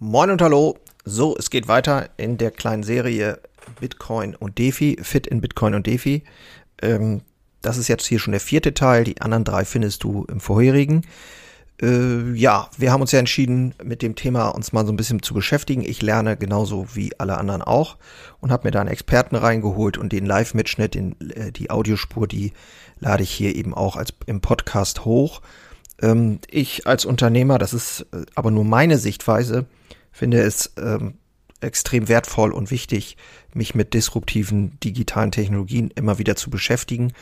Moin und hallo. So, es geht weiter in der kleinen Serie Bitcoin und DeFi, Fit in Bitcoin und DeFi. Ähm, das ist jetzt hier schon der vierte Teil. Die anderen drei findest du im vorherigen. Äh, ja, wir haben uns ja entschieden, mit dem Thema uns mal so ein bisschen zu beschäftigen. Ich lerne genauso wie alle anderen auch und habe mir da einen Experten reingeholt und den Live-Mitschnitt, äh, die Audiospur, die lade ich hier eben auch als im Podcast hoch. Ähm, ich als Unternehmer, das ist äh, aber nur meine Sichtweise, finde es ähm, extrem wertvoll und wichtig, mich mit disruptiven digitalen Technologien immer wieder zu beschäftigen.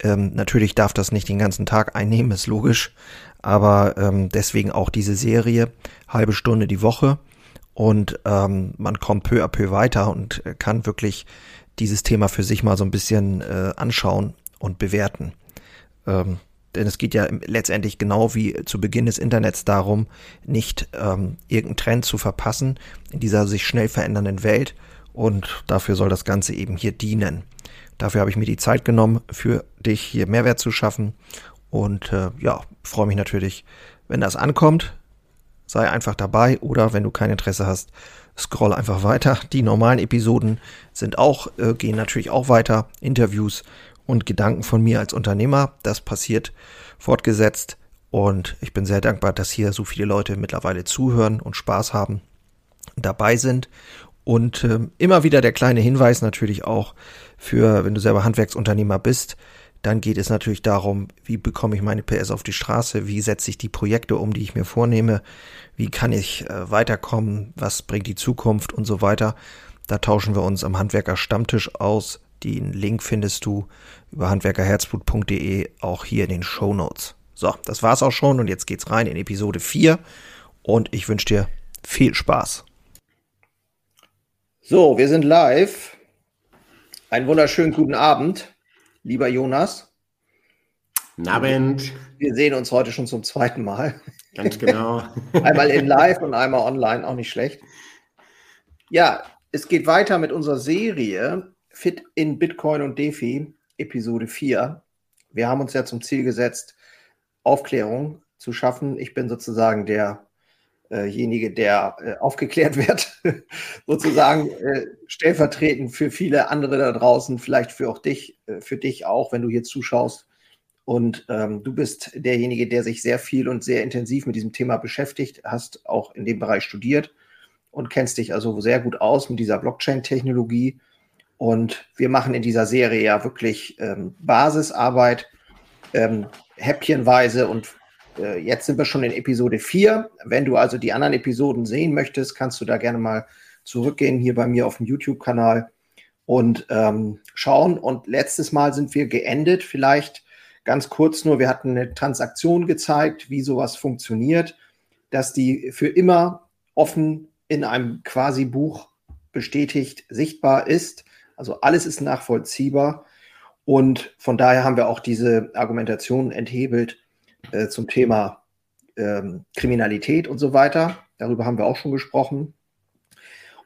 Ähm, natürlich darf das nicht den ganzen Tag einnehmen, ist logisch, aber ähm, deswegen auch diese Serie, halbe Stunde die Woche und ähm, man kommt peu à peu weiter und äh, kann wirklich dieses Thema für sich mal so ein bisschen äh, anschauen und bewerten. Ähm, denn es geht ja letztendlich genau wie zu Beginn des Internets darum, nicht ähm, irgendeinen Trend zu verpassen in dieser sich schnell verändernden Welt. Und dafür soll das Ganze eben hier dienen. Dafür habe ich mir die Zeit genommen, für dich hier Mehrwert zu schaffen. Und äh, ja, freue mich natürlich, wenn das ankommt. Sei einfach dabei oder wenn du kein Interesse hast, scroll einfach weiter. Die normalen Episoden sind auch, äh, gehen natürlich auch weiter. Interviews und Gedanken von mir als Unternehmer. Das passiert fortgesetzt und ich bin sehr dankbar, dass hier so viele Leute mittlerweile zuhören und Spaß haben, dabei sind. Und äh, immer wieder der kleine Hinweis natürlich auch für, wenn du selber Handwerksunternehmer bist, dann geht es natürlich darum, wie bekomme ich meine PS auf die Straße, wie setze ich die Projekte um, die ich mir vornehme, wie kann ich äh, weiterkommen, was bringt die Zukunft und so weiter. Da tauschen wir uns am Handwerker Stammtisch aus. Den Link findest du über handwerkerherzblut.de auch hier in den Show Notes. So, das war's auch schon und jetzt geht's rein in Episode 4 und ich wünsche dir viel Spaß. So, wir sind live. Einen wunderschönen guten Abend, lieber Jonas. Guten Abend. Wir sehen uns heute schon zum zweiten Mal. Ganz genau. einmal in live und einmal online, auch nicht schlecht. Ja, es geht weiter mit unserer Serie Fit in Bitcoin und DeFi, Episode 4. Wir haben uns ja zum Ziel gesetzt, Aufklärung zu schaffen. Ich bin sozusagen derjenige, der äh, aufgeklärt wird, sozusagen äh, stellvertretend für viele andere da draußen, vielleicht für auch dich, äh, für dich auch, wenn du hier zuschaust. Und ähm, du bist derjenige, der sich sehr viel und sehr intensiv mit diesem Thema beschäftigt, hast auch in dem Bereich studiert und kennst dich also sehr gut aus mit dieser Blockchain-Technologie und wir machen in dieser Serie ja wirklich ähm, Basisarbeit, ähm, häppchenweise. Und äh, jetzt sind wir schon in Episode 4. Wenn du also die anderen Episoden sehen möchtest, kannst du da gerne mal zurückgehen hier bei mir auf dem YouTube-Kanal und ähm, schauen. Und letztes Mal sind wir geendet, vielleicht ganz kurz nur, wir hatten eine Transaktion gezeigt, wie sowas funktioniert, dass die für immer offen in einem quasi Buch bestätigt sichtbar ist also alles ist nachvollziehbar. Und von daher haben wir auch diese Argumentation enthebelt äh, zum Thema ähm, Kriminalität und so weiter. Darüber haben wir auch schon gesprochen.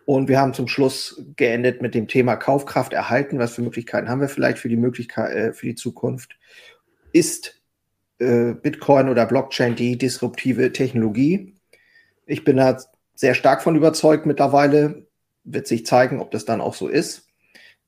Und wir haben zum Schluss geendet mit dem Thema Kaufkraft erhalten. Was für Möglichkeiten haben wir vielleicht für die Möglichkeit, äh, für die Zukunft? Ist äh, Bitcoin oder Blockchain die disruptive Technologie? Ich bin da sehr stark von überzeugt mittlerweile. Wird sich zeigen, ob das dann auch so ist.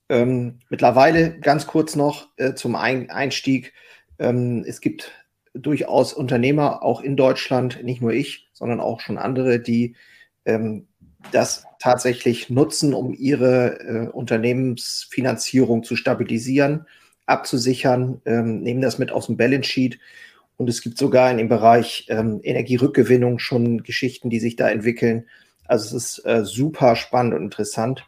Ähm, mittlerweile ganz kurz noch äh, zum Ein Einstieg. Ähm, es gibt durchaus Unternehmer, auch in Deutschland, nicht nur ich, sondern auch schon andere, die ähm, das tatsächlich nutzen, um ihre äh, Unternehmensfinanzierung zu stabilisieren, abzusichern, ähm, nehmen das mit aus dem Balance Sheet. Und es gibt sogar in dem Bereich ähm, Energierückgewinnung schon Geschichten, die sich da entwickeln. Also es ist äh, super spannend und interessant.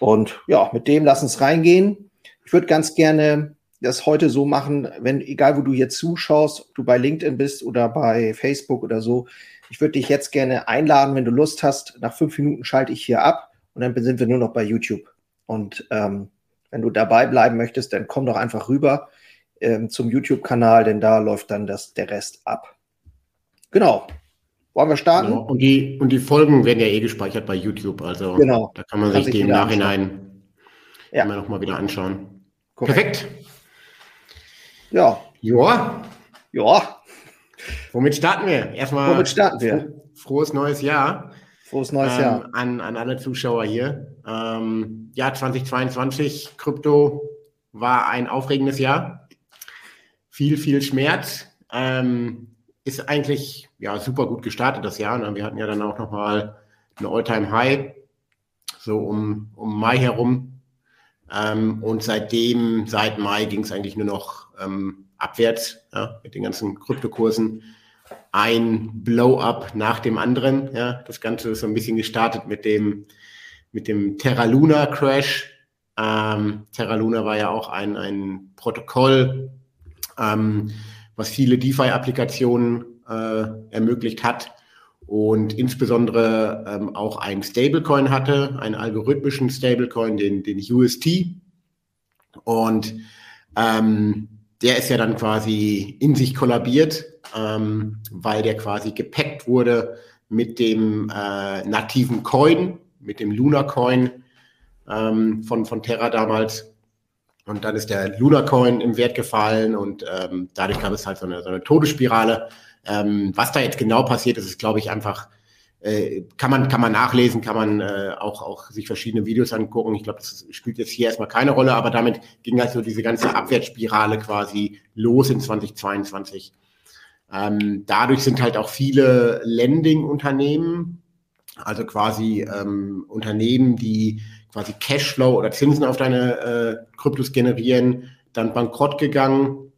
Und ja, mit dem lass uns reingehen. Ich würde ganz gerne das heute so machen, wenn, egal wo du jetzt zuschaust, ob du bei LinkedIn bist oder bei Facebook oder so, ich würde dich jetzt gerne einladen, wenn du Lust hast. Nach fünf Minuten schalte ich hier ab und dann sind wir nur noch bei YouTube. Und ähm, wenn du dabei bleiben möchtest, dann komm doch einfach rüber ähm, zum YouTube-Kanal, denn da läuft dann das, der Rest ab. Genau. Wollen wir starten? Genau. Und, die, und die Folgen werden ja eh gespeichert bei YouTube. Also genau. da kann man kann sich die im Nachhinein ja. immer noch mal wieder anschauen. Korrekt. Perfekt. Ja. Ja. Ja. Womit starten wir? Erstmal. Womit starten wir? Frohes neues Jahr. Frohes neues ähm, Jahr. An, an alle Zuschauer hier. Ähm, ja, 2022, Krypto war ein aufregendes Jahr. Viel, viel Schmerz. Ähm, ist eigentlich ja, super gut gestartet das Jahr. Ne? Wir hatten ja dann auch nochmal eine All-Time-High, so um, um Mai herum. Ähm, und seitdem, seit Mai, ging es eigentlich nur noch ähm, abwärts ja, mit den ganzen Kryptokursen. Ein Blow-up nach dem anderen. Ja. Das Ganze ist so ein bisschen gestartet mit dem, mit dem Terra Luna Crash. Ähm, Terra Luna war ja auch ein, ein Protokoll, ähm, was viele DeFi-Applikationen äh, ermöglicht hat und insbesondere ähm, auch ein Stablecoin hatte, einen algorithmischen Stablecoin, den, den UST. Und ähm, der ist ja dann quasi in sich kollabiert, ähm, weil der quasi gepackt wurde mit dem äh, nativen Coin, mit dem Luna Coin ähm, von, von Terra damals. Und dann ist der Luna Coin im Wert gefallen und ähm, dadurch gab es halt so eine, so eine Todesspirale. Ähm, was da jetzt genau passiert ist, ist, glaube ich, einfach äh, kann man, kann man nachlesen, kann man äh, auch, auch sich verschiedene Videos angucken. Ich glaube, das spielt jetzt hier erstmal keine Rolle, aber damit ging halt so diese ganze Abwärtsspirale quasi los in 2022. Ähm, dadurch sind halt auch viele Lending-Unternehmen, also quasi ähm, Unternehmen, die quasi Cashflow oder Zinsen auf deine äh, Kryptos generieren, dann bankrott gegangen.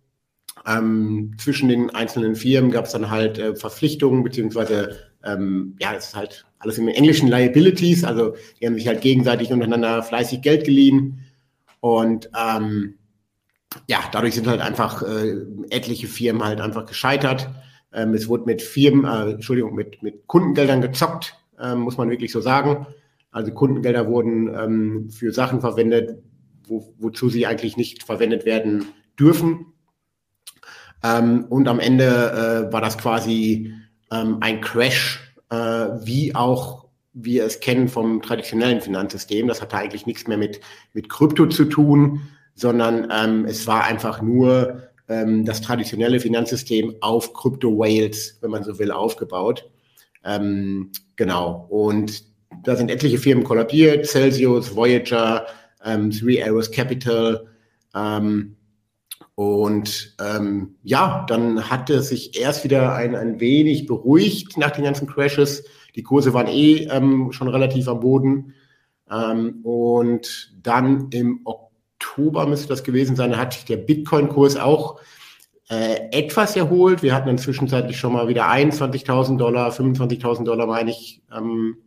Ähm, zwischen den einzelnen Firmen gab es dann halt äh, Verpflichtungen beziehungsweise ähm, ja, es ist halt alles im Englischen Liabilities, also die haben sich halt gegenseitig untereinander fleißig Geld geliehen und ähm, ja, dadurch sind halt einfach äh, etliche Firmen halt einfach gescheitert. Ähm, es wurde mit Firmen, äh, Entschuldigung, mit, mit Kundengeldern gezockt, äh, muss man wirklich so sagen. Also Kundengelder wurden ähm, für Sachen verwendet, wo, wozu sie eigentlich nicht verwendet werden dürfen. Ähm, und am Ende äh, war das quasi ähm, ein Crash, äh, wie auch wir es kennen vom traditionellen Finanzsystem. Das hatte eigentlich nichts mehr mit, mit Krypto zu tun, sondern ähm, es war einfach nur ähm, das traditionelle Finanzsystem auf Crypto-Whales, wenn man so will, aufgebaut. Ähm, genau. Und da sind etliche Firmen kollabiert, Celsius, Voyager, ähm, Three Arrows Capital, ähm, und ähm, ja, dann hat es sich erst wieder ein, ein wenig beruhigt nach den ganzen Crashes. Die Kurse waren eh ähm, schon relativ am Boden. Ähm, und dann im Oktober müsste das gewesen sein, hat sich der Bitcoin-Kurs auch äh, etwas erholt. Wir hatten dann zwischenzeitlich schon mal wieder 21.000 Dollar, 25.000 Dollar, meine ich, ähm,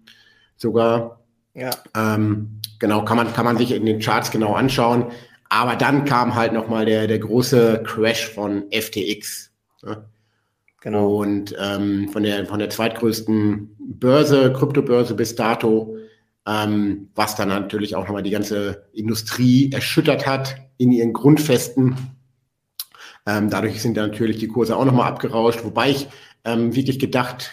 sogar. Ja. Ähm, genau, kann man, kann man sich in den Charts genau anschauen. Aber dann kam halt nochmal der, der große Crash von FTX. Ne? Genau. Und ähm, von, der, von der zweitgrößten Börse, Kryptobörse bis dato, ähm, was dann natürlich auch nochmal die ganze Industrie erschüttert hat in ihren Grundfesten. Ähm, dadurch sind dann natürlich die Kurse auch nochmal abgerauscht, wobei ich ähm, wirklich gedacht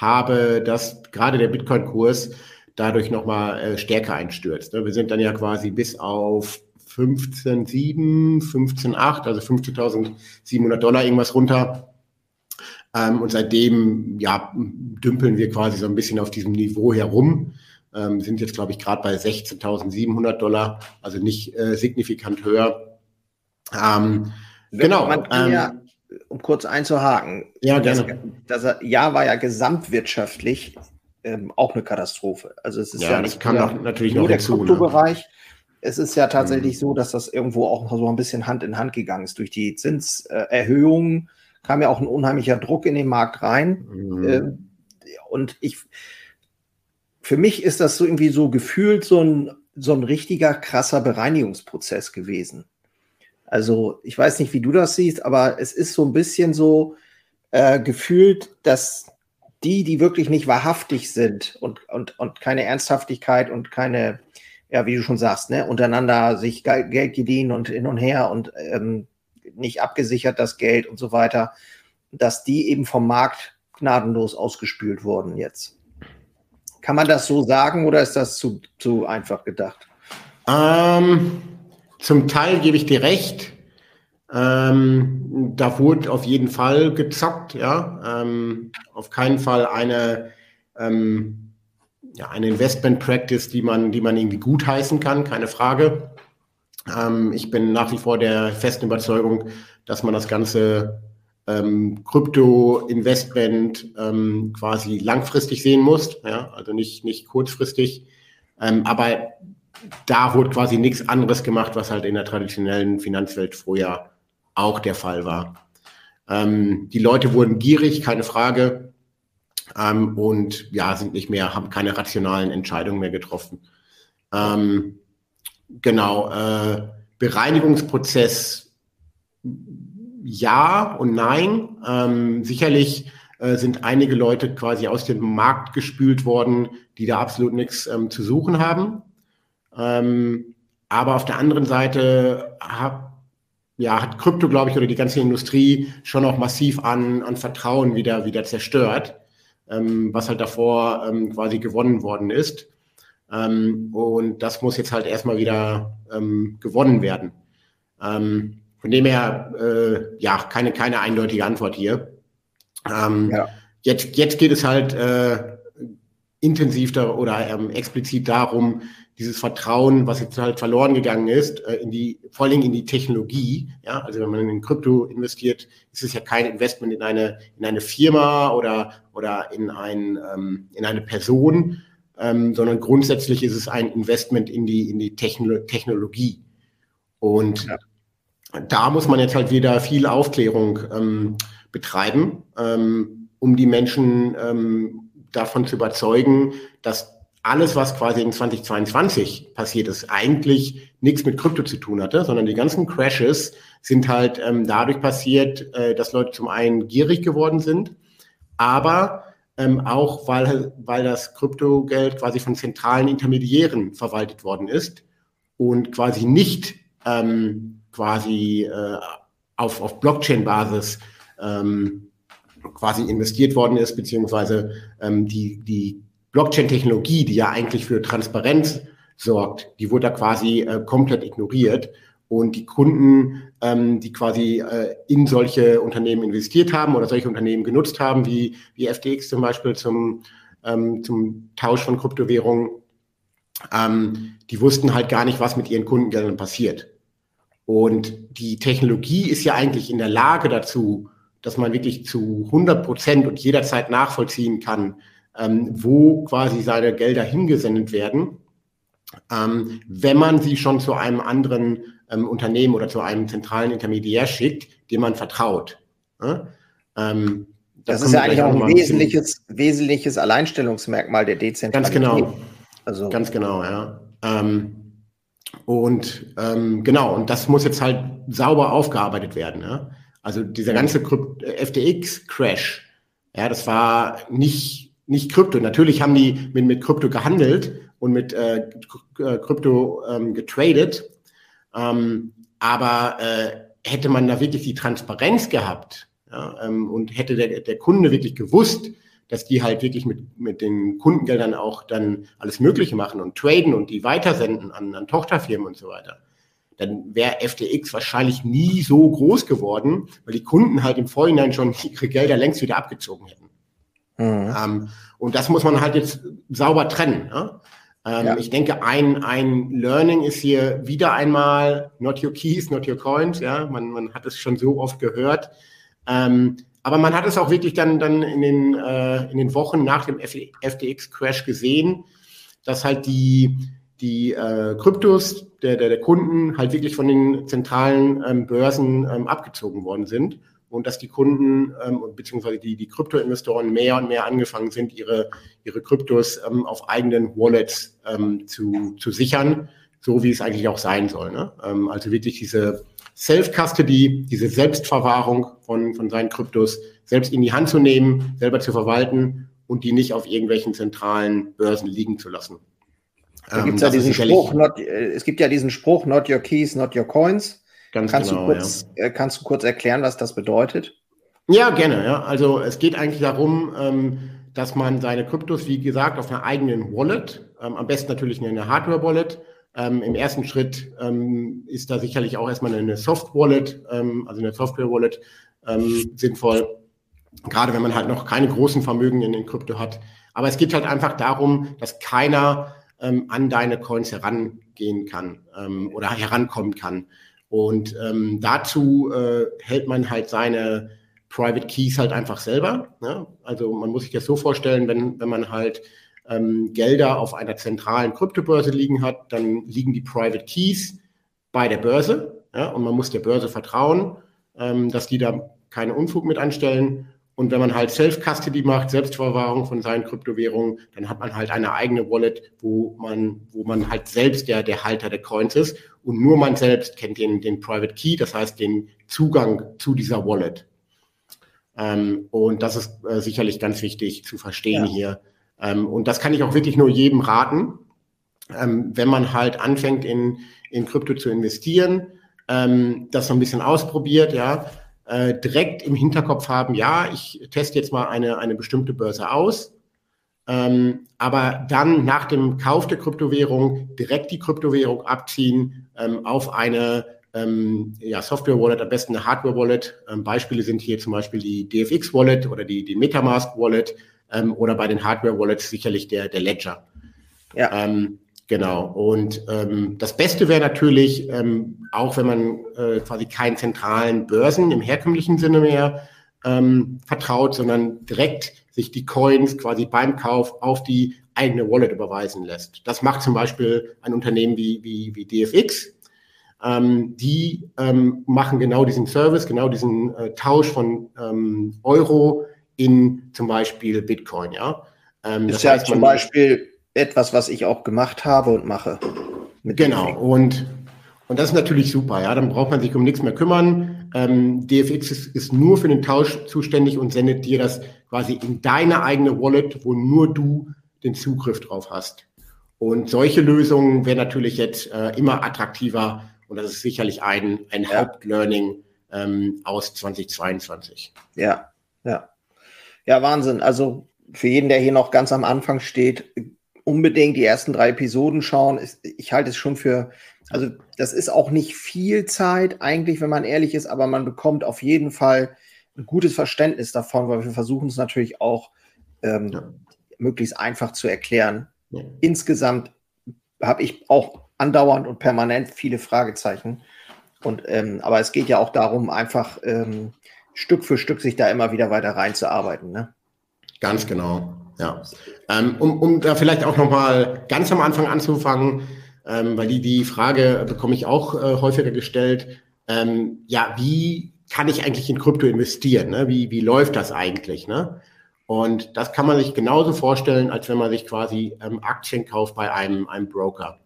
habe, dass gerade der Bitcoin-Kurs dadurch nochmal äh, stärker einstürzt. Ne? Wir sind dann ja quasi bis auf 15,7, 15,8, also 15.700 Dollar irgendwas runter. Ähm, und seitdem, ja, dümpeln wir quasi so ein bisschen auf diesem Niveau herum. Ähm, sind jetzt, glaube ich, gerade bei 16.700 Dollar, also nicht äh, signifikant höher. Ähm, genau. Ähm, ja, um kurz einzuhaken. Ja, gerne. Das, das Jahr war ja gesamtwirtschaftlich ähm, auch eine Katastrophe. Also es ist ja, ja nicht kann nur, natürlich nur der ne? Kryptobereich. Ne? es ist ja tatsächlich mhm. so, dass das irgendwo auch so ein bisschen Hand in Hand gegangen ist. Durch die Zinserhöhungen kam ja auch ein unheimlicher Druck in den Markt rein. Mhm. Ähm, und ich, für mich ist das so irgendwie so gefühlt so ein, so ein richtiger krasser Bereinigungsprozess gewesen. Also ich weiß nicht, wie du das siehst, aber es ist so ein bisschen so äh, gefühlt, dass die, die wirklich nicht wahrhaftig sind und, und, und keine Ernsthaftigkeit und keine ja, wie du schon sagst, ne, untereinander sich Geld geliehen und hin und her und ähm, nicht abgesichert das Geld und so weiter, dass die eben vom Markt gnadenlos ausgespült wurden jetzt. Kann man das so sagen oder ist das zu, zu einfach gedacht? Ähm, zum Teil gebe ich dir recht. Ähm, da wurde auf jeden Fall gezockt, ja. Ähm, auf keinen Fall eine ähm, ja, eine Investment Practice, die man, die man irgendwie gutheißen kann, keine Frage. Ähm, ich bin nach wie vor der festen Überzeugung, dass man das ganze ähm, Krypto-Investment ähm, quasi langfristig sehen muss, ja, also nicht, nicht kurzfristig. Ähm, aber da wurde quasi nichts anderes gemacht, was halt in der traditionellen Finanzwelt vorher auch der Fall war. Ähm, die Leute wurden gierig, keine Frage, ähm, und ja, sind nicht mehr, haben keine rationalen Entscheidungen mehr getroffen. Ähm, genau, äh, Bereinigungsprozess ja und nein. Ähm, sicherlich äh, sind einige Leute quasi aus dem Markt gespült worden, die da absolut nichts ähm, zu suchen haben. Ähm, aber auf der anderen Seite hab, ja, hat Krypto, glaube ich, oder die ganze Industrie schon auch massiv an, an Vertrauen wieder, wieder zerstört, ähm, was halt davor ähm, quasi gewonnen worden ist. Ähm, und das muss jetzt halt erstmal wieder ähm, gewonnen werden. Ähm, von dem her, äh, ja, keine, keine eindeutige Antwort hier. Ja. jetzt, jetzt geht es halt äh, intensiv da, oder explizit darum, dieses Vertrauen, was jetzt halt verloren gegangen ist, äh, in die, vor Dingen in die Technologie. Ja, also wenn man in Krypto investiert, ist es ja kein Investment in eine, in eine Firma oder, oder in ein, ähm, in eine Person, ähm, sondern grundsätzlich ist es ein Investment in die, in die Techno Technologie. Und ja da muss man jetzt halt wieder viel Aufklärung ähm, betreiben, ähm, um die Menschen ähm, davon zu überzeugen, dass alles, was quasi in 2022 passiert ist, eigentlich nichts mit Krypto zu tun hatte, sondern die ganzen Crashes sind halt ähm, dadurch passiert, äh, dass Leute zum einen gierig geworden sind, aber ähm, auch weil, weil das Kryptogeld quasi von zentralen Intermediären verwaltet worden ist und quasi nicht ähm, quasi äh, auf, auf Blockchain-Basis ähm, quasi investiert worden ist, beziehungsweise ähm, die, die Blockchain-Technologie, die ja eigentlich für Transparenz sorgt, die wurde da quasi äh, komplett ignoriert. Und die Kunden, ähm, die quasi äh, in solche Unternehmen investiert haben oder solche Unternehmen genutzt haben, wie, wie FTX zum Beispiel zum, ähm, zum Tausch von Kryptowährungen, ähm, die wussten halt gar nicht, was mit ihren Kundengeldern passiert. Und die Technologie ist ja eigentlich in der Lage dazu, dass man wirklich zu 100 Prozent und jederzeit nachvollziehen kann, wo quasi seine Gelder hingesendet werden, ähm, wenn man sie schon zu einem anderen ähm, Unternehmen oder zu einem zentralen Intermediär schickt, dem man vertraut. Ja? Ähm, das, das ist ja eigentlich auch ein wesentliches, wesentliches Alleinstellungsmerkmal der Dezentralität. Ganz genau. Also, Ganz genau, ja. Ähm, und ähm, genau, und das muss jetzt halt sauber aufgearbeitet werden. Ja? Also dieser ganze FTX-Crash, ja, das war nicht, nicht Krypto. Natürlich haben die mit, mit Krypto gehandelt und mit äh, äh, Krypto ähm, getradet. Ähm, aber äh, hätte man da wirklich die Transparenz gehabt ja, ähm, und hätte der, der Kunde wirklich gewusst, dass die halt wirklich mit, mit den Kundengeldern auch dann alles Mögliche machen und traden und die weitersenden an, an Tochterfirmen und so weiter. Dann wäre FTX wahrscheinlich nie so groß geworden, weil die Kunden halt im Vorhinein schon ihre Gelder längst wieder abgezogen hätten. Mhm. Ähm, und das muss man halt jetzt sauber trennen. Ne? Ähm, ja. Ich denke, ein, ein Learning ist hier wieder einmal not your keys, not your coins. Ja, man, man hat es schon so oft gehört. Ähm, aber man hat es auch wirklich dann, dann in, den, äh, in den Wochen nach dem FTX-Crash gesehen, dass halt die, die äh, Kryptos der, der, der Kunden halt wirklich von den zentralen ähm, Börsen ähm, abgezogen worden sind und dass die Kunden ähm, beziehungsweise die, die Krypto-Investoren mehr und mehr angefangen sind, ihre, ihre Kryptos ähm, auf eigenen Wallets ähm, zu, zu sichern, so wie es eigentlich auch sein soll. Ne? Ähm, also wirklich diese Self-Custody, diese Selbstverwahrung von, von seinen Kryptos, selbst in die Hand zu nehmen, selber zu verwalten und die nicht auf irgendwelchen zentralen Börsen liegen zu lassen. Da gibt's ähm, ja diesen Spruch, not, äh, es gibt ja diesen Spruch, not your keys, not your coins. Ganz kannst genau, du kurz, ja. Äh, kannst du kurz erklären, was das bedeutet? Ja, gerne. Ja. Also es geht eigentlich darum, ähm, dass man seine Kryptos, wie gesagt, auf einer eigenen Wallet, ähm, am besten natürlich eine Hardware-Wallet, ähm, Im ersten Schritt ähm, ist da sicherlich auch erstmal eine Soft-Wallet, ähm, also eine Software-Wallet ähm, sinnvoll. Gerade wenn man halt noch keine großen Vermögen in den Krypto hat. Aber es geht halt einfach darum, dass keiner an deine Coins herangehen kann oder herankommen kann. Und ähm, dazu äh, hält man halt seine Private Keys halt einfach selber. Ne? Also man muss sich das so vorstellen, wenn, wenn man halt ähm, Gelder auf einer zentralen Kryptobörse liegen hat, dann liegen die Private Keys bei der Börse ja? und man muss der Börse vertrauen, ähm, dass die da keine Unfug mit anstellen. Und wenn man halt Self-Custody macht, Selbstverwahrung von seinen Kryptowährungen, dann hat man halt eine eigene Wallet, wo man, wo man halt selbst der, der Halter der Coins ist. Und nur man selbst kennt den, den Private Key, das heißt den Zugang zu dieser Wallet. Ähm, und das ist äh, sicherlich ganz wichtig zu verstehen ja. hier. Ähm, und das kann ich auch wirklich nur jedem raten, ähm, wenn man halt anfängt in, in Krypto zu investieren, ähm, das so ein bisschen ausprobiert, ja, äh, direkt im Hinterkopf haben, ja, ich teste jetzt mal eine, eine bestimmte Börse aus, ähm, aber dann nach dem Kauf der Kryptowährung direkt die Kryptowährung abziehen ähm, auf eine ähm, ja, Software-Wallet, am besten eine Hardware-Wallet. Ähm, Beispiele sind hier zum Beispiel die DFX-Wallet oder die, die Metamask-Wallet ähm, oder bei den Hardware-Wallets sicherlich der, der Ledger. Ja. Genau. Und ähm, das Beste wäre natürlich, ähm, auch wenn man äh, quasi keinen zentralen Börsen im herkömmlichen Sinne mehr ähm, vertraut, sondern direkt sich die Coins quasi beim Kauf auf die eigene Wallet überweisen lässt. Das macht zum Beispiel ein Unternehmen wie, wie, wie DFX. Ähm, die ähm, machen genau diesen Service, genau diesen äh, Tausch von ähm, Euro in zum Beispiel Bitcoin. Ja? Ähm, ist ja heißt, zum Beispiel etwas, was ich auch gemacht habe und mache. genau, und, und das ist natürlich super, ja. Dann braucht man sich um nichts mehr kümmern. Ähm, DFX ist, ist nur für den Tausch zuständig und sendet dir das quasi in deine eigene Wallet, wo nur du den Zugriff drauf hast. Und solche Lösungen wären natürlich jetzt äh, immer attraktiver und das ist sicherlich ein, ein ja. Hauptlearning ähm, aus 2022. Ja, ja. Ja, Wahnsinn. Also für jeden, der hier noch ganz am Anfang steht, unbedingt die ersten drei Episoden schauen. Ich halte es schon für, also das ist auch nicht viel Zeit eigentlich, wenn man ehrlich ist, aber man bekommt auf jeden Fall ein gutes Verständnis davon, weil wir versuchen es natürlich auch ähm, ja. möglichst einfach zu erklären. Ja. Insgesamt habe ich auch andauernd und permanent viele Fragezeichen. Und ähm, aber es geht ja auch darum, einfach ähm, Stück für Stück sich da immer wieder weiter reinzuarbeiten. Ne? Ganz genau. Ja, ähm, um, um da vielleicht auch nochmal ganz am Anfang anzufangen, ähm, weil die, die Frage bekomme ich auch äh, häufiger gestellt. Ähm, ja, wie kann ich eigentlich in Krypto investieren? Ne? Wie, wie läuft das eigentlich? Ne? Und das kann man sich genauso vorstellen, als wenn man sich quasi ähm, Aktien kauft bei einem, einem Broker.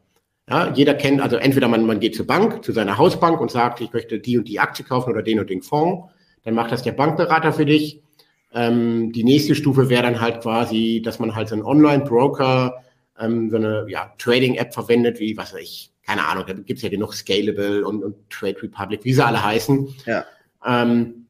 Ja, jeder kennt, also entweder man, man geht zur Bank, zu seiner Hausbank und sagt, ich möchte die und die Aktie kaufen oder den und den Fonds. Dann macht das der Bankberater für dich ähm, die nächste Stufe wäre dann halt quasi, dass man halt so einen Online-Broker, ähm, so eine ja, Trading-App verwendet, wie, was weiß ich, keine Ahnung, da gibt es ja genug Scalable und, und Trade Republic, wie sie alle heißen. Ja. Ähm,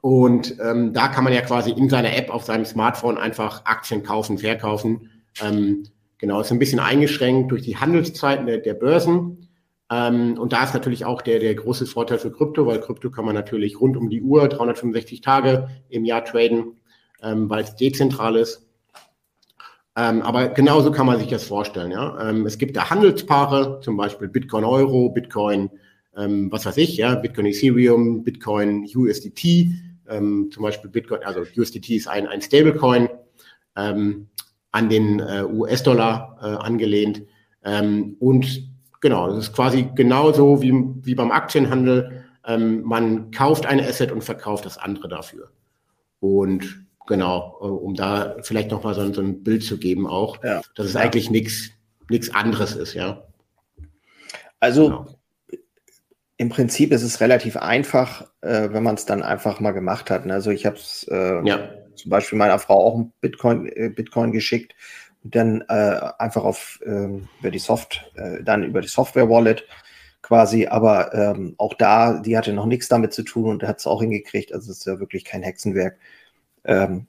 und ähm, da kann man ja quasi in seiner App auf seinem Smartphone einfach Aktien kaufen, verkaufen. Ähm, genau, ist ein bisschen eingeschränkt durch die Handelszeiten der, der Börsen. Ähm, und da ist natürlich auch der, der große Vorteil für Krypto, weil Krypto kann man natürlich rund um die Uhr, 365 Tage im Jahr traden, ähm, weil es dezentral ist. Ähm, aber genauso kann man sich das vorstellen. Ja? Ähm, es gibt da Handelspaare, zum Beispiel Bitcoin Euro, Bitcoin, ähm, was weiß ich, ja, Bitcoin Ethereum, Bitcoin USDT, ähm, zum Beispiel Bitcoin, also USDT ist ein, ein Stablecoin an den äh, US-Dollar äh, angelehnt. und Genau, das ist quasi genauso wie, wie beim Aktienhandel. Ähm, man kauft ein Asset und verkauft das andere dafür. Und genau, äh, um da vielleicht nochmal so, so ein Bild zu geben auch, ja. dass es eigentlich nichts nichts anderes ist, ja. Also genau. im Prinzip ist es relativ einfach, äh, wenn man es dann einfach mal gemacht hat. Ne? Also ich habe es äh, ja. zum Beispiel meiner Frau auch ein Bitcoin, äh, Bitcoin geschickt dann äh, einfach auf ähm, über die Soft, äh, dann über die Software-Wallet quasi, aber ähm, auch da, die hatte noch nichts damit zu tun und hat es auch hingekriegt. Also es ist ja wirklich kein Hexenwerk. Ähm,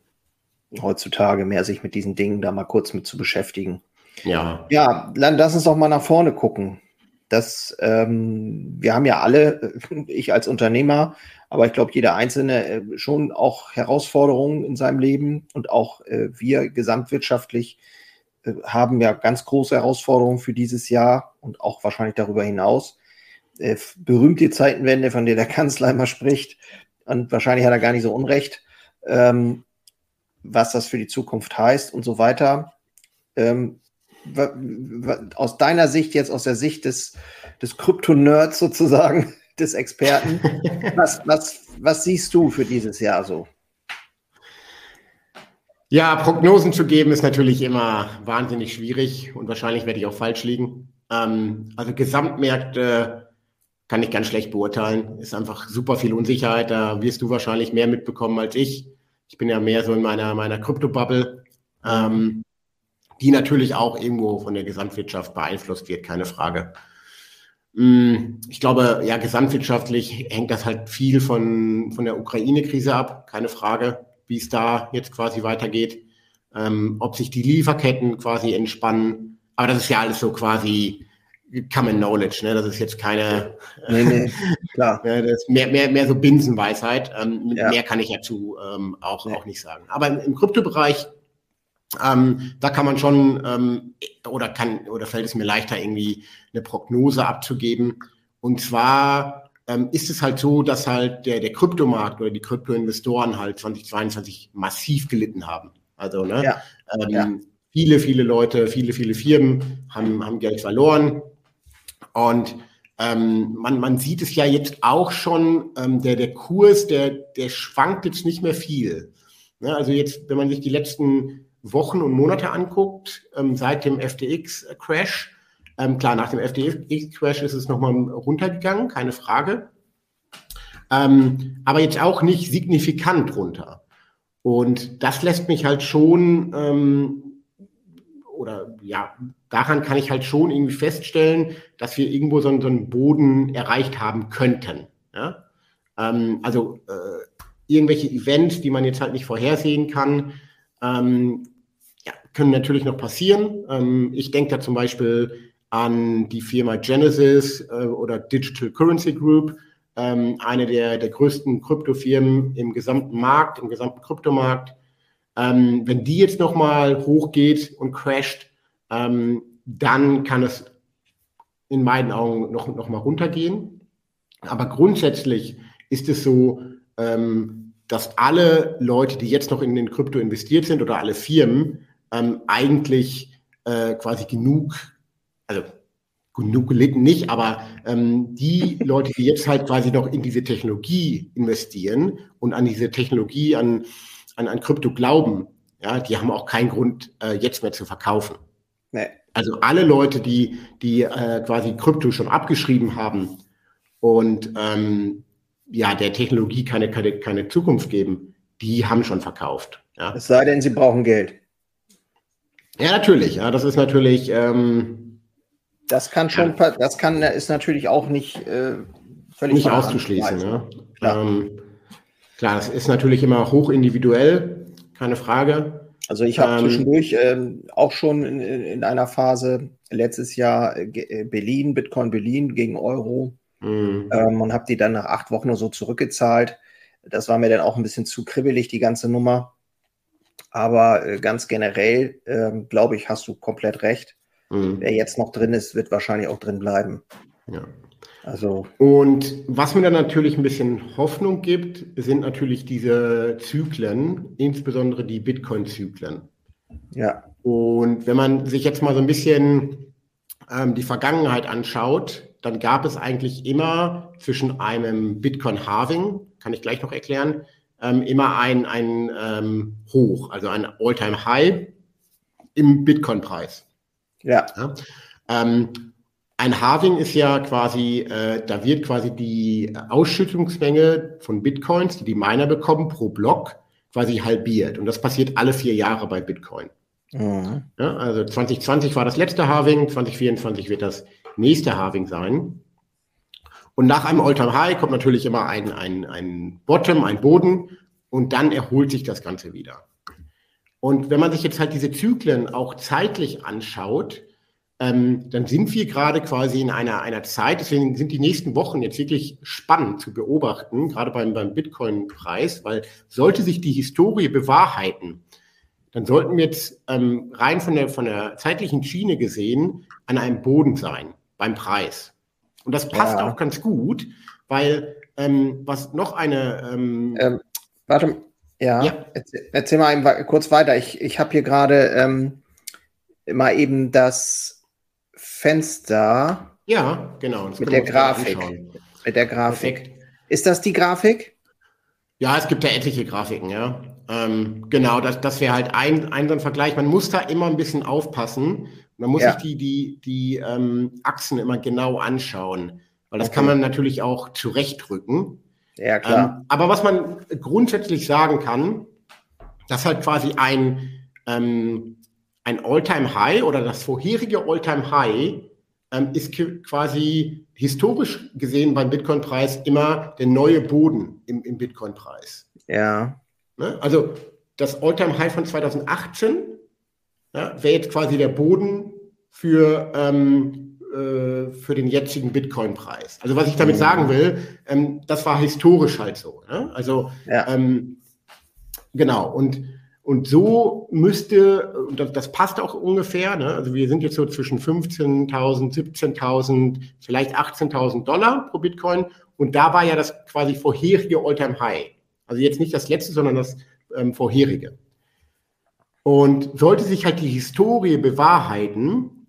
heutzutage mehr sich mit diesen Dingen da mal kurz mit zu beschäftigen. Ja. Ja, dann lass uns doch mal nach vorne gucken. Das, ähm, wir haben ja alle, ich als Unternehmer, Aber ich glaube, jeder Einzelne äh, schon auch Herausforderungen in seinem Leben und auch äh, wir gesamtwirtschaftlich äh, haben ja ganz große Herausforderungen für dieses Jahr und auch wahrscheinlich darüber hinaus. Äh, berühmte Zeitenwende, von der der Kanzler immer spricht, und wahrscheinlich hat er gar nicht so unrecht, ähm, was das für die Zukunft heißt und so weiter. Ähm, aus deiner Sicht, jetzt aus der Sicht des, des Krypto-Nerds sozusagen, des Experten, was, was, was siehst du für dieses Jahr so? Ja, Prognosen zu geben ist natürlich immer wahnsinnig schwierig und wahrscheinlich werde ich auch falsch liegen. Ähm, also Gesamtmärkte kann ich ganz schlecht beurteilen. Ist einfach super viel Unsicherheit. Da wirst du wahrscheinlich mehr mitbekommen als ich. Ich bin ja mehr so in meiner, meiner Krypto-Bubble. Ähm, die natürlich auch irgendwo von der Gesamtwirtschaft beeinflusst wird, keine Frage. Mm, ich glaube, ja, gesamtwirtschaftlich hängt das halt viel von, von der Ukraine-Krise ab, keine Frage, wie es da jetzt quasi weitergeht, ähm, ob sich die Lieferketten quasi entspannen. Aber das ist ja alles so quasi Common Knowledge, ne? Das ist jetzt keine, nee, nee, klar. das mehr, mehr, mehr so Binsenweisheit. Ähm, ja. Mehr kann ich dazu ähm, auch, nee. auch nicht sagen. Aber im, im Kryptobereich ähm, da kann man schon ähm, oder kann oder fällt es mir leichter, irgendwie eine Prognose abzugeben. Und zwar ähm, ist es halt so, dass halt der, der Kryptomarkt oder die Kryptoinvestoren halt 2022 massiv gelitten haben. Also ne, ja. Ähm, ja. viele, viele Leute, viele, viele Firmen haben, haben Geld verloren. Und ähm, man, man sieht es ja jetzt auch schon, ähm, der, der Kurs, der, der schwankt jetzt nicht mehr viel. Ne, also jetzt, wenn man sich die letzten Wochen und Monate anguckt, ähm, seit dem FTX-Crash, ähm, klar, nach dem FTX-Crash ist es nochmal runtergegangen, keine Frage. Ähm, aber jetzt auch nicht signifikant runter. Und das lässt mich halt schon, ähm, oder ja, daran kann ich halt schon irgendwie feststellen, dass wir irgendwo so, so einen Boden erreicht haben könnten. Ja? Ähm, also äh, irgendwelche Events, die man jetzt halt nicht vorhersehen kann, ähm, können natürlich noch passieren. Ähm, ich denke da zum Beispiel an die Firma Genesis äh, oder Digital Currency Group, ähm, eine der, der größten Kryptofirmen im gesamten Markt, im gesamten Kryptomarkt. Ähm, wenn die jetzt nochmal hochgeht und crasht, ähm, dann kann es in meinen Augen noch, noch mal runtergehen. Aber grundsätzlich ist es so, ähm, dass alle Leute, die jetzt noch in den Krypto investiert sind oder alle Firmen, ähm, eigentlich äh, quasi genug, also genug gelitten nicht, aber ähm, die Leute, die jetzt halt quasi noch in diese Technologie investieren und an diese Technologie, an, an, an Krypto glauben, ja, die haben auch keinen Grund, äh, jetzt mehr zu verkaufen. Nee. Also alle Leute, die, die äh, quasi Krypto schon abgeschrieben haben und ähm, ja, der Technologie keine, keine, keine Zukunft geben, die haben schon verkauft. Ja. Es sei denn, sie brauchen Geld. Ja, natürlich. Ja, das ist natürlich. Ähm, das kann schon, ja. das kann, ist natürlich auch nicht äh, völlig nicht auszuschließen. Ja. Klar. Ähm, klar, das ist natürlich immer hoch individuell, keine Frage. Also ich habe ähm, zwischendurch ähm, auch schon in, in, einer Phase letztes Jahr äh, Berlin, Bitcoin Berlin gegen Euro mhm. ähm, und habe die dann nach acht Wochen nur so zurückgezahlt. Das war mir dann auch ein bisschen zu kribbelig, die ganze Nummer. Aber äh, ganz generell, äh, glaube ich, hast du komplett recht. Mhm. Wer jetzt noch drin ist, wird wahrscheinlich auch drin bleiben. Ja. Also. Und was mir dann natürlich ein bisschen Hoffnung gibt, sind natürlich diese Zyklen, insbesondere die Bitcoin-Zyklen. Ja. Und wenn man sich jetzt mal so ein bisschen ähm, die Vergangenheit anschaut, dann gab es eigentlich immer zwischen einem Bitcoin-Halving, kann ich gleich noch erklären, ähm, immer ein, ein ähm, Hoch, also ein All-Time-High im Bitcoin-Preis. Ja. ja? Ähm, ein Halving ist ja quasi, äh, da wird quasi die Ausschüttungsmenge von Bitcoins, die die Miner bekommen, pro Block quasi halbiert. Und das passiert alle vier Jahre bei Bitcoin. Mhm. Ja, also 2020 war das letzte Halving, 2024 wird das nächste Halving sein. Und nach einem All-Time-High kommt natürlich immer ein, ein, ein Bottom, ein Boden und dann erholt sich das Ganze wieder. Und wenn man sich jetzt halt diese Zyklen auch zeitlich anschaut, ähm, dann sind wir gerade quasi in einer, einer Zeit, deswegen sind die nächsten Wochen jetzt wirklich spannend zu beobachten, gerade beim, beim Bitcoin-Preis, weil sollte sich die Historie bewahrheiten, dann sollten wir jetzt ähm, rein von der, von der zeitlichen Schiene gesehen an einem Boden sein beim Preis. Und das passt ja. auch ganz gut, weil ähm, was noch eine. Ähm, ähm, warte, ja, ja. Erzähl, erzähl, mal kurz weiter. Ich, ich habe hier gerade ähm, mal eben das Fenster. Ja, genau. mit der Grafik. Mit der Grafik. Perfekt. Ist das die Grafik? Ja, es gibt ja etliche Grafiken, ja. Ähm, genau, das, das wäre halt ein, ein so ein Vergleich. Man muss da immer ein bisschen aufpassen. Man muss ja. sich die, die, die ähm, Achsen immer genau anschauen, weil das okay. kann man natürlich auch zurechtrücken. Ja, klar. Ähm, aber was man grundsätzlich sagen kann, dass halt quasi ein, ähm, ein All-Time-High oder das vorherige All-Time-High ähm, ist quasi historisch gesehen beim Bitcoin-Preis immer der neue Boden im, im Bitcoin-Preis. Ja. Ne? Also das All-Time-High von 2018 ja, wäre jetzt quasi der Boden für, ähm, äh, für den jetzigen Bitcoin-Preis. Also was ich damit sagen will, ähm, das war historisch halt so. Ne? Also ja. ähm, genau, und, und so müsste, und das, das passt auch ungefähr, ne? also wir sind jetzt so zwischen 15.000, 17.000, vielleicht 18.000 Dollar pro Bitcoin und da war ja das quasi vorherige All-Time-High. Also jetzt nicht das letzte, sondern das ähm, vorherige. Und sollte sich halt die Historie bewahrheiten,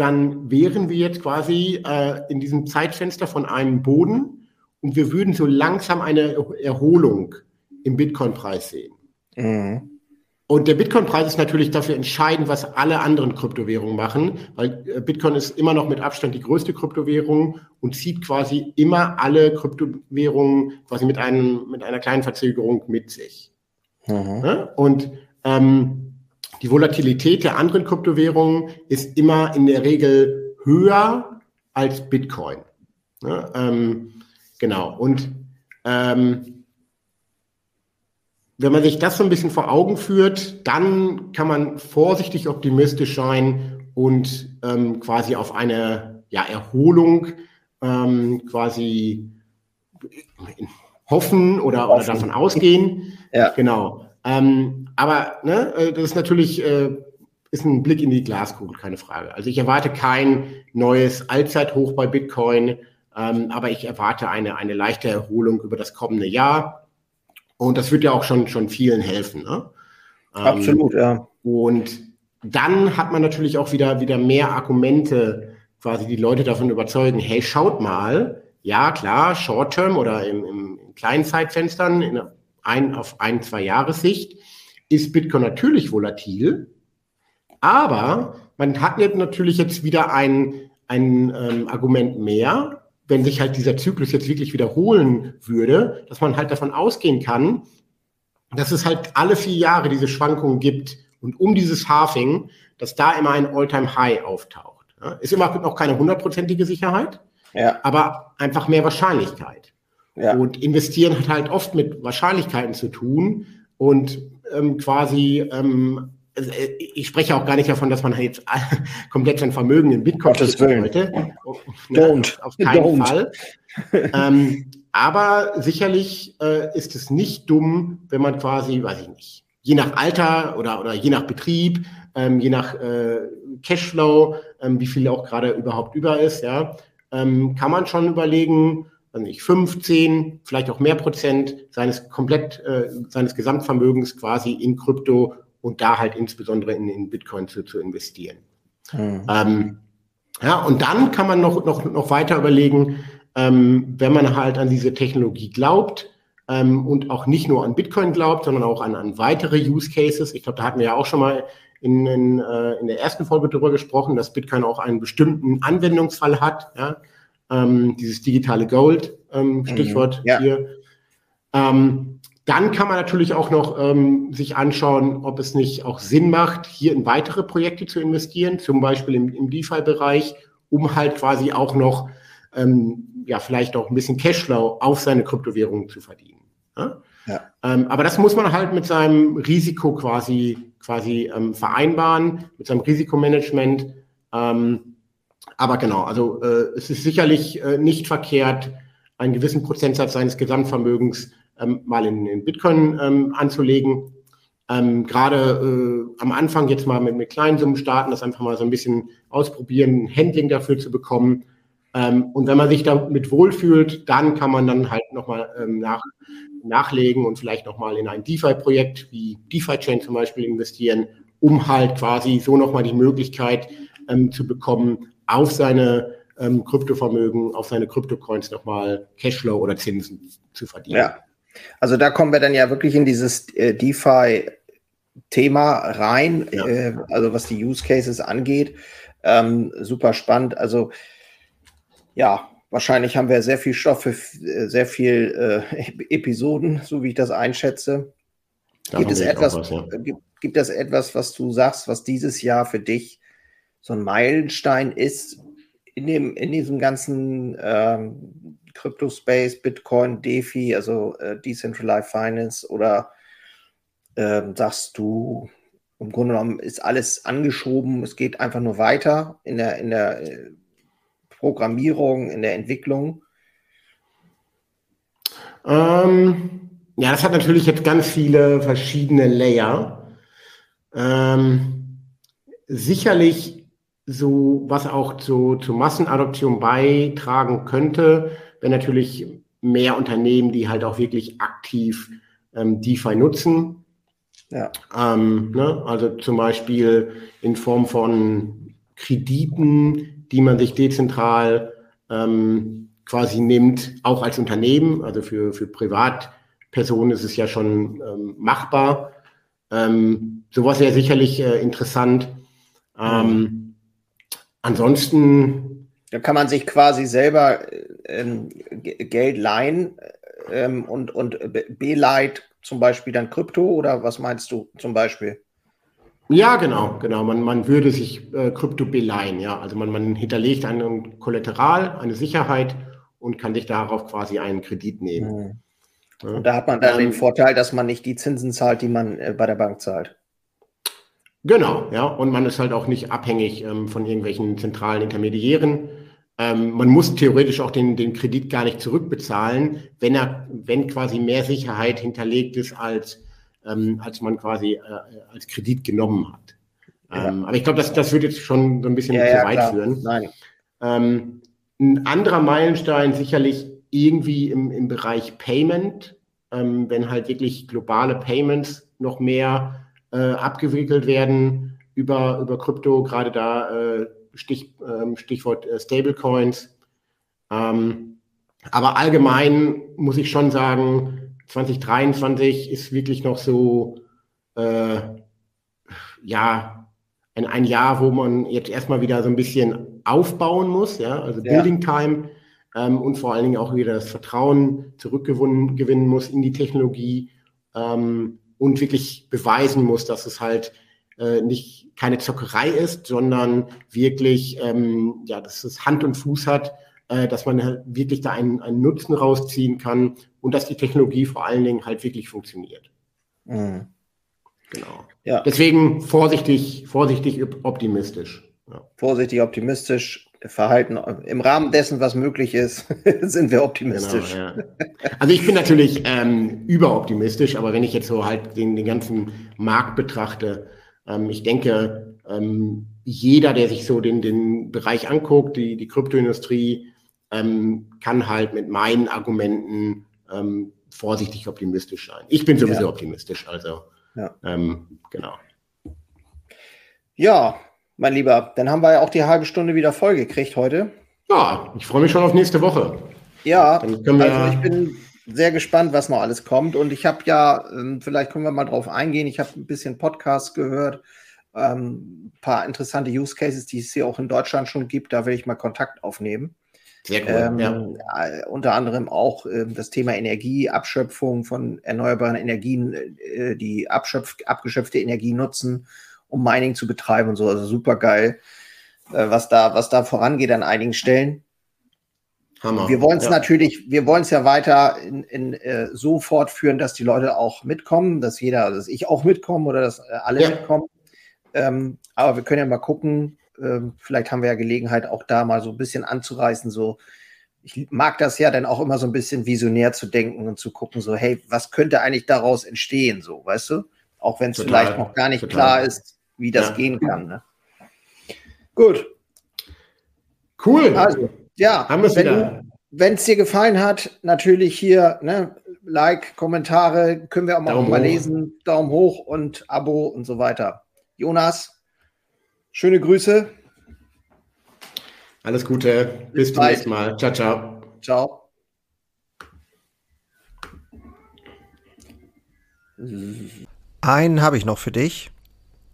dann wären wir jetzt quasi äh, in diesem Zeitfenster von einem Boden und wir würden so langsam eine Erholung im Bitcoin-Preis sehen. Mhm. Und der Bitcoin-Preis ist natürlich dafür entscheidend, was alle anderen Kryptowährungen machen, weil äh, Bitcoin ist immer noch mit Abstand die größte Kryptowährung und zieht quasi immer alle Kryptowährungen quasi mit, einem, mit einer kleinen Verzögerung mit sich. Mhm. Ja? Und ähm, die Volatilität der anderen Kryptowährungen ist immer in der Regel höher als Bitcoin. Ja, ähm, genau. Und ähm, wenn man sich das so ein bisschen vor Augen führt, dann kann man vorsichtig optimistisch sein und ähm, quasi auf eine ja, Erholung ähm, quasi hoffen oder, oder davon ausgehen. Ja. Genau. Ähm, aber ne, äh, das ist natürlich äh, ist ein Blick in die Glaskugel, keine Frage. Also ich erwarte kein neues Allzeithoch bei Bitcoin, ähm, aber ich erwarte eine, eine leichte Erholung über das kommende Jahr. Und das wird ja auch schon, schon vielen helfen. Ne? Ähm, Absolut, ja. Und dann hat man natürlich auch wieder, wieder mehr Argumente, quasi die Leute davon überzeugen, hey, schaut mal, ja klar, Short-Term oder im, im, in kleinen Zeitfenstern, in, ein, auf ein, zwei Jahressicht ist Bitcoin natürlich volatil, aber man hat jetzt natürlich jetzt wieder ein, ein ähm, Argument mehr, wenn sich halt dieser Zyklus jetzt wirklich wiederholen würde, dass man halt davon ausgehen kann, dass es halt alle vier Jahre diese Schwankungen gibt und um dieses Halving, dass da immer ein All-Time-High auftaucht. Ja, ist immer noch keine hundertprozentige Sicherheit, ja. aber einfach mehr Wahrscheinlichkeit. Ja. Und investieren hat halt oft mit Wahrscheinlichkeiten zu tun und ähm, quasi, ähm, also, äh, ich spreche auch gar nicht davon, dass man halt jetzt komplett sein Vermögen in Bitcoin sollte. Don't. Auf keinen Don't. Fall. ähm, aber sicherlich äh, ist es nicht dumm, wenn man quasi, weiß ich nicht, je nach Alter oder, oder je nach Betrieb, ähm, je nach äh, Cashflow, ähm, wie viel auch gerade überhaupt über ist, ja, ähm, kann man schon überlegen, also nicht 15, vielleicht auch mehr Prozent seines komplett, äh, seines Gesamtvermögens quasi in Krypto und da halt insbesondere in, in Bitcoin zu, zu investieren. Mhm. Ähm, ja, und dann kann man noch, noch, noch weiter überlegen, ähm, wenn man halt an diese Technologie glaubt ähm, und auch nicht nur an Bitcoin glaubt, sondern auch an, an weitere Use Cases. Ich glaube, da hatten wir ja auch schon mal in, in, äh, in der ersten Folge darüber gesprochen, dass Bitcoin auch einen bestimmten Anwendungsfall hat. Ja? Ähm, dieses digitale Gold, ähm, mhm. Stichwort ja. hier. Ähm, dann kann man natürlich auch noch ähm, sich anschauen, ob es nicht auch Sinn macht, hier in weitere Projekte zu investieren, zum Beispiel im, im DeFi-Bereich, um halt quasi auch noch, ähm, ja, vielleicht auch ein bisschen Cashflow auf seine Kryptowährungen zu verdienen. Ja? Ja. Ähm, aber das muss man halt mit seinem Risiko quasi, quasi ähm, vereinbaren, mit seinem Risikomanagement. Ähm, aber genau, also äh, es ist sicherlich äh, nicht verkehrt, einen gewissen Prozentsatz seines Gesamtvermögens ähm, mal in, in Bitcoin ähm, anzulegen. Ähm, Gerade äh, am Anfang jetzt mal mit, mit kleinen Summen starten, das einfach mal so ein bisschen ausprobieren, ein Handling dafür zu bekommen. Ähm, und wenn man sich damit wohlfühlt, dann kann man dann halt nochmal ähm, nach, nachlegen und vielleicht nochmal in ein DeFi-Projekt wie DeFi-Chain zum Beispiel investieren, um halt quasi so nochmal die Möglichkeit ähm, zu bekommen, auf seine ähm, Kryptovermögen, auf seine Kryptocoins nochmal Cashflow oder Zinsen zu verdienen. Ja, also da kommen wir dann ja wirklich in dieses äh, DeFi-Thema rein, ja. äh, also was die Use Cases angeht. Ähm, super spannend. Also ja, wahrscheinlich haben wir sehr viel Stoff für äh, sehr viel äh, Episoden, so wie ich das einschätze. gibt es etwas, was, ja. gibt, gibt es etwas, was du sagst, was dieses Jahr für dich so ein Meilenstein ist in dem in diesem ganzen ähm, Crypto-Space, Bitcoin, DeFi, also äh, Decentralized Finance oder äh, sagst du, im Grunde genommen ist alles angeschoben, es geht einfach nur weiter in der, in der äh, Programmierung, in der Entwicklung? Ähm, ja, das hat natürlich jetzt ganz viele verschiedene Layer. Ähm, sicherlich so, was auch zu, zu Massenadoption beitragen könnte, wenn natürlich mehr Unternehmen, die halt auch wirklich aktiv ähm, DeFi nutzen. Ja. Ähm, ne? Also zum Beispiel in Form von Krediten, die man sich dezentral ähm, quasi nimmt, auch als Unternehmen. Also für, für Privatpersonen ist es ja schon ähm, machbar. Ähm, sowas wäre sicherlich äh, interessant. Ähm, ansonsten da kann man sich quasi selber ähm, Geld leihen ähm, und, und beleiht zum Beispiel dann Krypto oder was meinst du zum Beispiel? Ja, genau, genau. Man, man würde sich äh, Krypto beleihen, ja. Also man, man hinterlegt ein Kollateral, eine Sicherheit und kann sich darauf quasi einen Kredit nehmen. Mhm. Ja. Und da hat man dann ähm, den Vorteil, dass man nicht die Zinsen zahlt, die man äh, bei der Bank zahlt. Genau, ja. Und man ist halt auch nicht abhängig ähm, von irgendwelchen zentralen Intermediären. Ähm, man muss theoretisch auch den, den Kredit gar nicht zurückbezahlen, wenn er, wenn quasi mehr Sicherheit hinterlegt ist, als, ähm, als man quasi äh, als Kredit genommen hat. Ja. Ähm, aber ich glaube, das, das wird jetzt schon so ein bisschen ja, zu ja, weit klar. führen. Nein. Ähm, ein anderer Meilenstein sicherlich irgendwie im, im Bereich Payment, ähm, wenn halt wirklich globale Payments noch mehr äh, abgewickelt werden über, über Krypto, gerade da äh, Stich, ähm, Stichwort äh, Stablecoins. Ähm, aber allgemein muss ich schon sagen, 2023 ist wirklich noch so, äh, ja, ein, ein Jahr, wo man jetzt erstmal wieder so ein bisschen aufbauen muss, ja, also ja. Building Time ähm, und vor allen Dingen auch wieder das Vertrauen zurückgewinnen gewinnen muss in die Technologie ähm, und wirklich beweisen muss, dass es halt äh, nicht keine Zockerei ist, sondern wirklich, ähm, ja, dass es Hand und Fuß hat, äh, dass man halt wirklich da einen, einen Nutzen rausziehen kann und dass die Technologie vor allen Dingen halt wirklich funktioniert. Mhm. Genau. Ja. Deswegen vorsichtig, vorsichtig optimistisch. Ja. Vorsichtig optimistisch. Verhalten im Rahmen dessen, was möglich ist, sind wir optimistisch. Genau, ja. Also ich bin natürlich ähm, überoptimistisch, aber wenn ich jetzt so halt den, den ganzen Markt betrachte, ähm, ich denke, ähm, jeder, der sich so den, den Bereich anguckt, die, die Kryptoindustrie, ähm, kann halt mit meinen Argumenten ähm, vorsichtig optimistisch sein. Ich bin sowieso ja. optimistisch, also ja. Ähm, genau. Ja, mein Lieber, dann haben wir ja auch die halbe Stunde wieder voll gekriegt heute. Ja, ich freue mich schon auf nächste Woche. Ja, also ich bin sehr gespannt, was noch alles kommt. Und ich habe ja, ähm, vielleicht können wir mal drauf eingehen, ich habe ein bisschen Podcast gehört, ähm, ein paar interessante Use Cases, die es hier auch in Deutschland schon gibt. Da will ich mal Kontakt aufnehmen. Sehr cool. Ähm, ja. äh, unter anderem auch äh, das Thema Energieabschöpfung von erneuerbaren Energien, äh, die abschöpf abgeschöpfte Energie nutzen, um Mining zu betreiben und so. Also super geil, äh, was, da, was da vorangeht an einigen Stellen. Hammer. Wir wollen es ja. natürlich, wir wollen es ja weiter in, in äh, so fortführen, dass die Leute auch mitkommen, dass jeder, dass ich auch mitkomme oder dass äh, alle ja. mitkommen. Ähm, aber wir können ja mal gucken, ähm, vielleicht haben wir ja Gelegenheit, auch da mal so ein bisschen anzureißen, so ich mag das ja dann auch immer so ein bisschen visionär zu denken und zu gucken, so, hey, was könnte eigentlich daraus entstehen, so, weißt du? Auch wenn es vielleicht noch gar nicht total. klar ist, wie das ja. gehen kann. Ne? Gut. Cool. Also, ja, haben wir wieder. Wenn es dir gefallen hat, natürlich hier, ne, Like, Kommentare, können wir auch mal, mal lesen, Daumen hoch und Abo und so weiter. Jonas, schöne Grüße. Alles Gute. Bis, Bis zum nächsten Mal. Ciao, ciao. Ciao. Einen habe ich noch für dich.